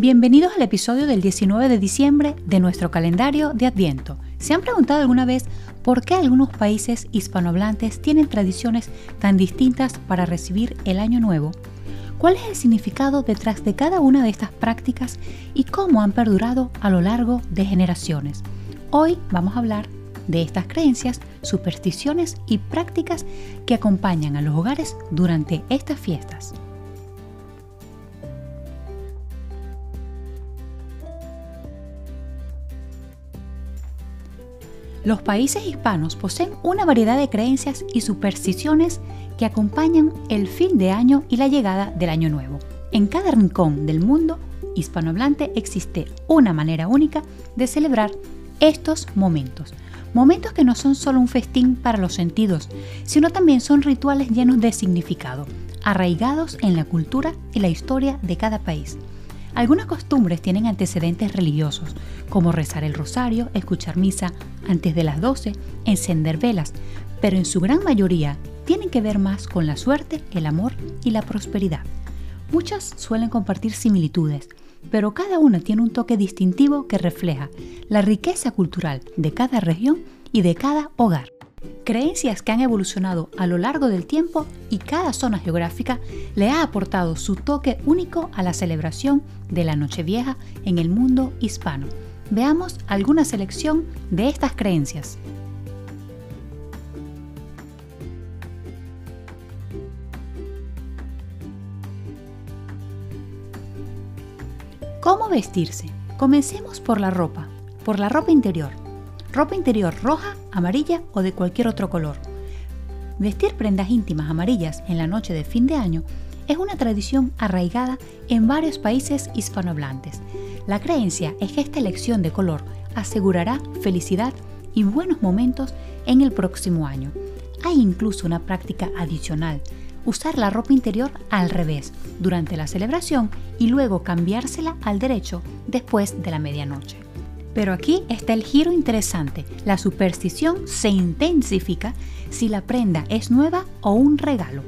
Bienvenidos al episodio del 19 de diciembre de nuestro calendario de Adviento. ¿Se han preguntado alguna vez por qué algunos países hispanohablantes tienen tradiciones tan distintas para recibir el Año Nuevo? ¿Cuál es el significado detrás de cada una de estas prácticas y cómo han perdurado a lo largo de generaciones? Hoy vamos a hablar de estas creencias, supersticiones y prácticas que acompañan a los hogares durante estas fiestas. Los países hispanos poseen una variedad de creencias y supersticiones que acompañan el fin de año y la llegada del año nuevo. En cada rincón del mundo hispanohablante existe una manera única de celebrar estos momentos. Momentos que no son solo un festín para los sentidos, sino también son rituales llenos de significado, arraigados en la cultura y la historia de cada país. Algunas costumbres tienen antecedentes religiosos, como rezar el rosario, escuchar misa antes de las 12, encender velas, pero en su gran mayoría tienen que ver más con la suerte, el amor y la prosperidad. Muchas suelen compartir similitudes, pero cada una tiene un toque distintivo que refleja la riqueza cultural de cada región y de cada hogar. Creencias que han evolucionado a lo largo del tiempo y cada zona geográfica le ha aportado su toque único a la celebración de la Nochevieja en el mundo hispano. Veamos alguna selección de estas creencias. ¿Cómo vestirse? Comencemos por la ropa, por la ropa interior. Ropa interior roja, amarilla o de cualquier otro color. Vestir prendas íntimas amarillas en la noche de fin de año es una tradición arraigada en varios países hispanohablantes. La creencia es que esta elección de color asegurará felicidad y buenos momentos en el próximo año. Hay incluso una práctica adicional usar la ropa interior al revés durante la celebración y luego cambiársela al derecho después de la medianoche. Pero aquí está el giro interesante. La superstición se intensifica si la prenda es nueva o un regalo.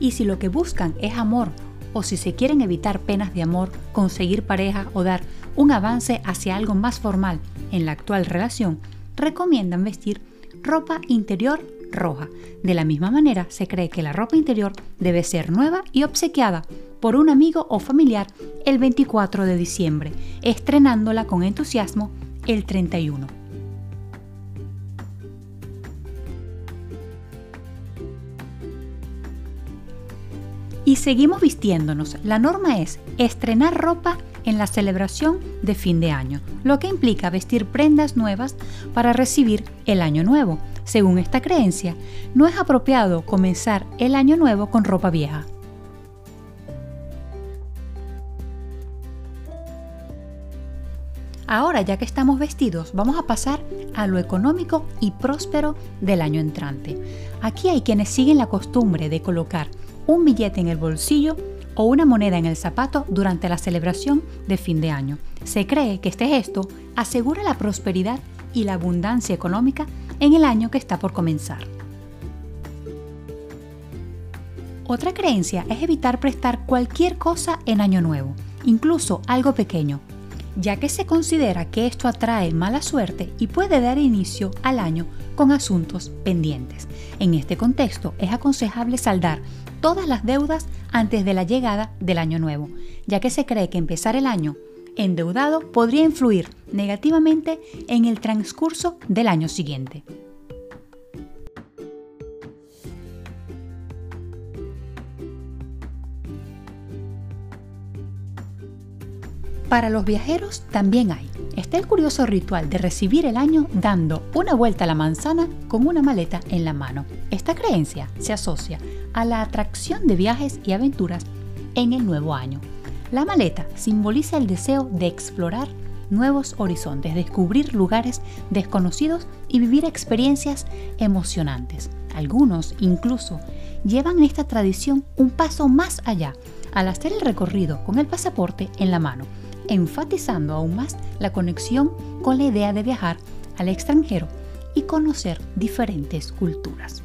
Y si lo que buscan es amor o si se quieren evitar penas de amor, conseguir pareja o dar un avance hacia algo más formal en la actual relación, recomiendan vestir ropa interior roja. De la misma manera, se cree que la ropa interior debe ser nueva y obsequiada por un amigo o familiar el 24 de diciembre, estrenándola con entusiasmo el 31. Y seguimos vistiéndonos. La norma es estrenar ropa en la celebración de fin de año, lo que implica vestir prendas nuevas para recibir el año nuevo. Según esta creencia, no es apropiado comenzar el año nuevo con ropa vieja. Ahora, ya que estamos vestidos, vamos a pasar a lo económico y próspero del año entrante. Aquí hay quienes siguen la costumbre de colocar un billete en el bolsillo o una moneda en el zapato durante la celebración de fin de año. Se cree que este gesto asegura la prosperidad y la abundancia económica en el año que está por comenzar. Otra creencia es evitar prestar cualquier cosa en año nuevo, incluso algo pequeño, ya que se considera que esto atrae mala suerte y puede dar inicio al año con asuntos pendientes. En este contexto es aconsejable saldar todas las deudas antes de la llegada del año nuevo, ya que se cree que empezar el año endeudado podría influir negativamente en el transcurso del año siguiente. Para los viajeros también hay. Está el curioso ritual de recibir el año dando una vuelta a la manzana con una maleta en la mano. Esta creencia se asocia a la atracción de viajes y aventuras en el nuevo año. La maleta simboliza el deseo de explorar nuevos horizontes, descubrir lugares desconocidos y vivir experiencias emocionantes. Algunos incluso llevan esta tradición un paso más allá al hacer el recorrido con el pasaporte en la mano enfatizando aún más la conexión con la idea de viajar al extranjero y conocer diferentes culturas.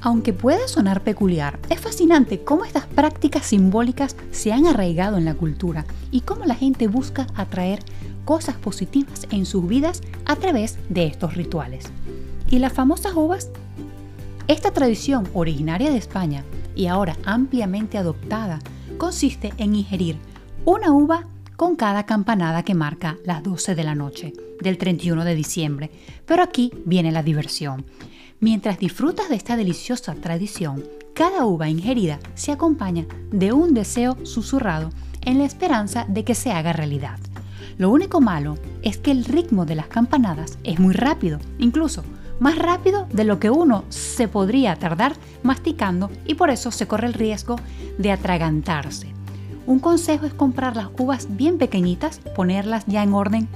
Aunque pueda sonar peculiar, es fascinante cómo estas prácticas simbólicas se han arraigado en la cultura y cómo la gente busca atraer cosas positivas en sus vidas a través de estos rituales. ¿Y las famosas uvas? Esta tradición originaria de España y ahora ampliamente adoptada consiste en ingerir una uva con cada campanada que marca las 12 de la noche del 31 de diciembre. Pero aquí viene la diversión. Mientras disfrutas de esta deliciosa tradición, cada uva ingerida se acompaña de un deseo susurrado en la esperanza de que se haga realidad. Lo único malo es que el ritmo de las campanadas es muy rápido, incluso más rápido de lo que uno se podría tardar masticando y por eso se corre el riesgo de atragantarse. Un consejo es comprar las uvas bien pequeñitas, ponerlas ya en orden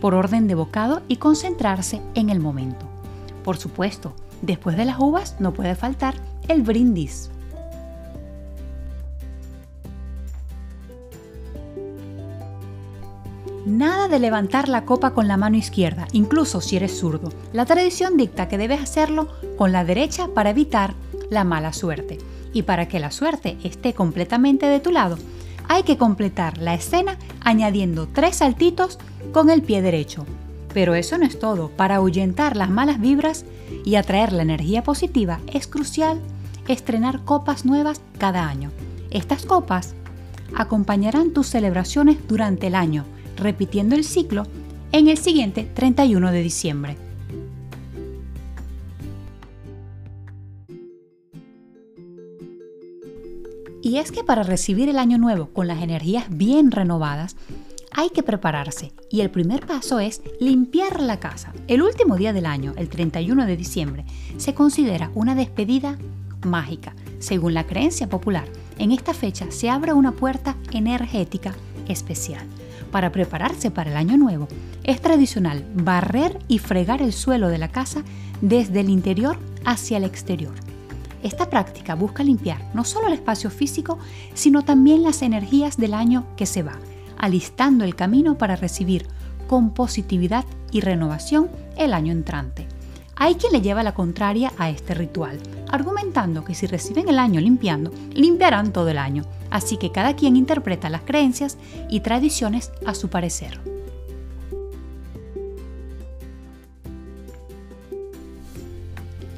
por orden de bocado y concentrarse en el momento. Por supuesto, después de las uvas no puede faltar el brindis. Nada de levantar la copa con la mano izquierda, incluso si eres zurdo. La tradición dicta que debes hacerlo con la derecha para evitar la mala suerte. Y para que la suerte esté completamente de tu lado, hay que completar la escena añadiendo tres saltitos con el pie derecho, pero eso no es todo. Para ahuyentar las malas vibras y atraer la energía positiva es crucial estrenar copas nuevas cada año. Estas copas acompañarán tus celebraciones durante el año, repitiendo el ciclo en el siguiente 31 de diciembre. Y es que para recibir el año nuevo con las energías bien renovadas, hay que prepararse y el primer paso es limpiar la casa. El último día del año, el 31 de diciembre, se considera una despedida mágica. Según la creencia popular, en esta fecha se abre una puerta energética especial. Para prepararse para el año nuevo, es tradicional barrer y fregar el suelo de la casa desde el interior hacia el exterior. Esta práctica busca limpiar no solo el espacio físico, sino también las energías del año que se va alistando el camino para recibir con positividad y renovación el año entrante. Hay quien le lleva la contraria a este ritual, argumentando que si reciben el año limpiando, limpiarán todo el año, así que cada quien interpreta las creencias y tradiciones a su parecer.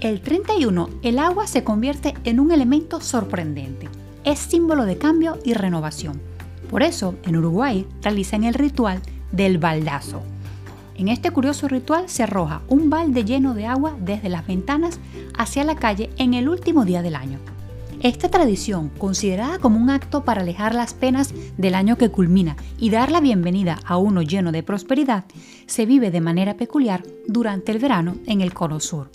El 31, el agua se convierte en un elemento sorprendente. Es símbolo de cambio y renovación por eso, en Uruguay realizan el ritual del baldazo. En este curioso ritual se arroja un balde lleno de agua desde las ventanas hacia la calle en el último día del año. Esta tradición, considerada como un acto para alejar las penas del año que culmina y dar la bienvenida a uno lleno de prosperidad, se vive de manera peculiar durante el verano en el Cono Sur.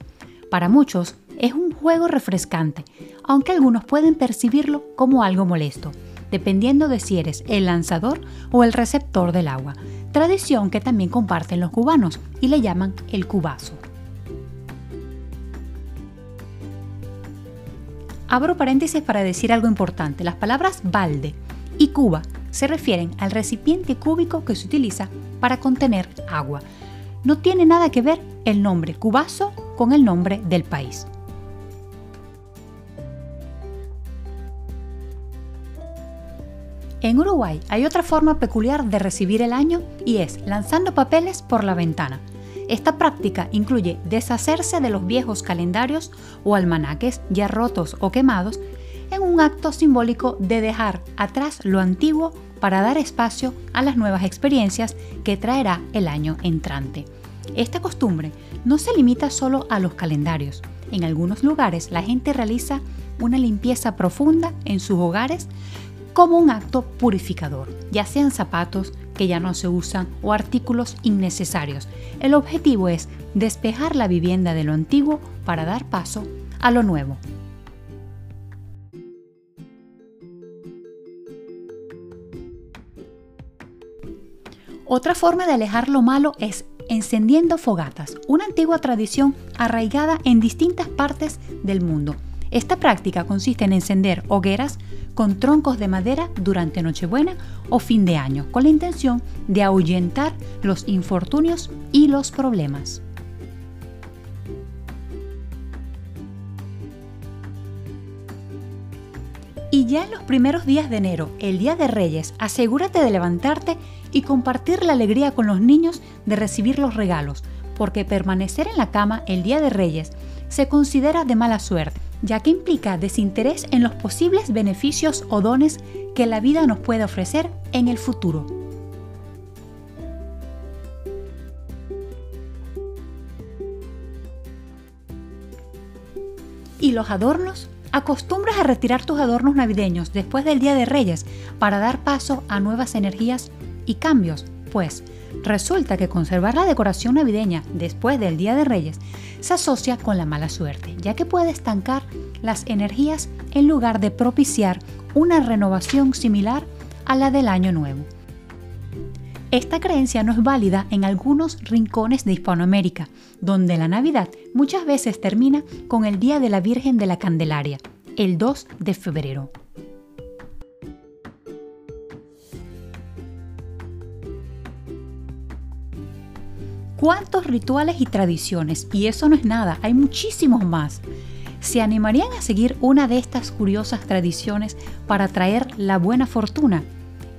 Para muchos es un juego refrescante, aunque algunos pueden percibirlo como algo molesto dependiendo de si eres el lanzador o el receptor del agua, tradición que también comparten los cubanos y le llaman el cubazo. Abro paréntesis para decir algo importante. Las palabras balde y cuba se refieren al recipiente cúbico que se utiliza para contener agua. No tiene nada que ver el nombre cubazo con el nombre del país. En Uruguay hay otra forma peculiar de recibir el año y es lanzando papeles por la ventana. Esta práctica incluye deshacerse de los viejos calendarios o almanaques ya rotos o quemados en un acto simbólico de dejar atrás lo antiguo para dar espacio a las nuevas experiencias que traerá el año entrante. Esta costumbre no se limita solo a los calendarios. En algunos lugares la gente realiza una limpieza profunda en sus hogares como un acto purificador, ya sean zapatos que ya no se usan o artículos innecesarios. El objetivo es despejar la vivienda de lo antiguo para dar paso a lo nuevo. Otra forma de alejar lo malo es encendiendo fogatas, una antigua tradición arraigada en distintas partes del mundo. Esta práctica consiste en encender hogueras con troncos de madera durante Nochebuena o fin de año, con la intención de ahuyentar los infortunios y los problemas. Y ya en los primeros días de enero, el Día de Reyes, asegúrate de levantarte y compartir la alegría con los niños de recibir los regalos, porque permanecer en la cama el Día de Reyes se considera de mala suerte, ya que implica desinterés en los posibles beneficios o dones que la vida nos puede ofrecer en el futuro. ¿Y los adornos? Acostumbras a retirar tus adornos navideños después del Día de Reyes para dar paso a nuevas energías y cambios, pues resulta que conservar la decoración navideña después del Día de Reyes se asocia con la mala suerte, ya que puede estancar las energías en lugar de propiciar una renovación similar a la del Año Nuevo. Esta creencia no es válida en algunos rincones de Hispanoamérica, donde la Navidad muchas veces termina con el Día de la Virgen de la Candelaria, el 2 de febrero. ¿Cuántos rituales y tradiciones? Y eso no es nada, hay muchísimos más. ¿Se animarían a seguir una de estas curiosas tradiciones para traer la buena fortuna?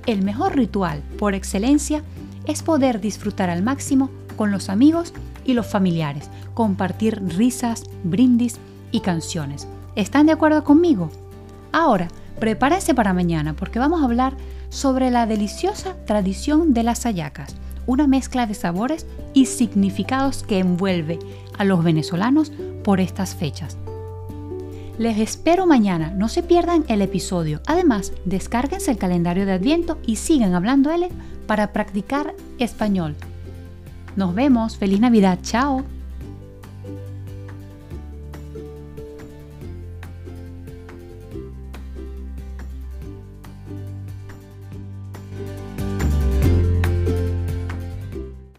El mejor ritual, por excelencia, es poder disfrutar al máximo con los amigos y los familiares, compartir risas, brindis y canciones. ¿Están de acuerdo conmigo? Ahora, prepárense para mañana porque vamos a hablar sobre la deliciosa tradición de las ayacas, una mezcla de sabores y significados que envuelve a los venezolanos por estas fechas. Les espero mañana, no se pierdan el episodio. Además, descárguense el calendario de Adviento y sigan hablando L para practicar español. Nos vemos, feliz Navidad, chao.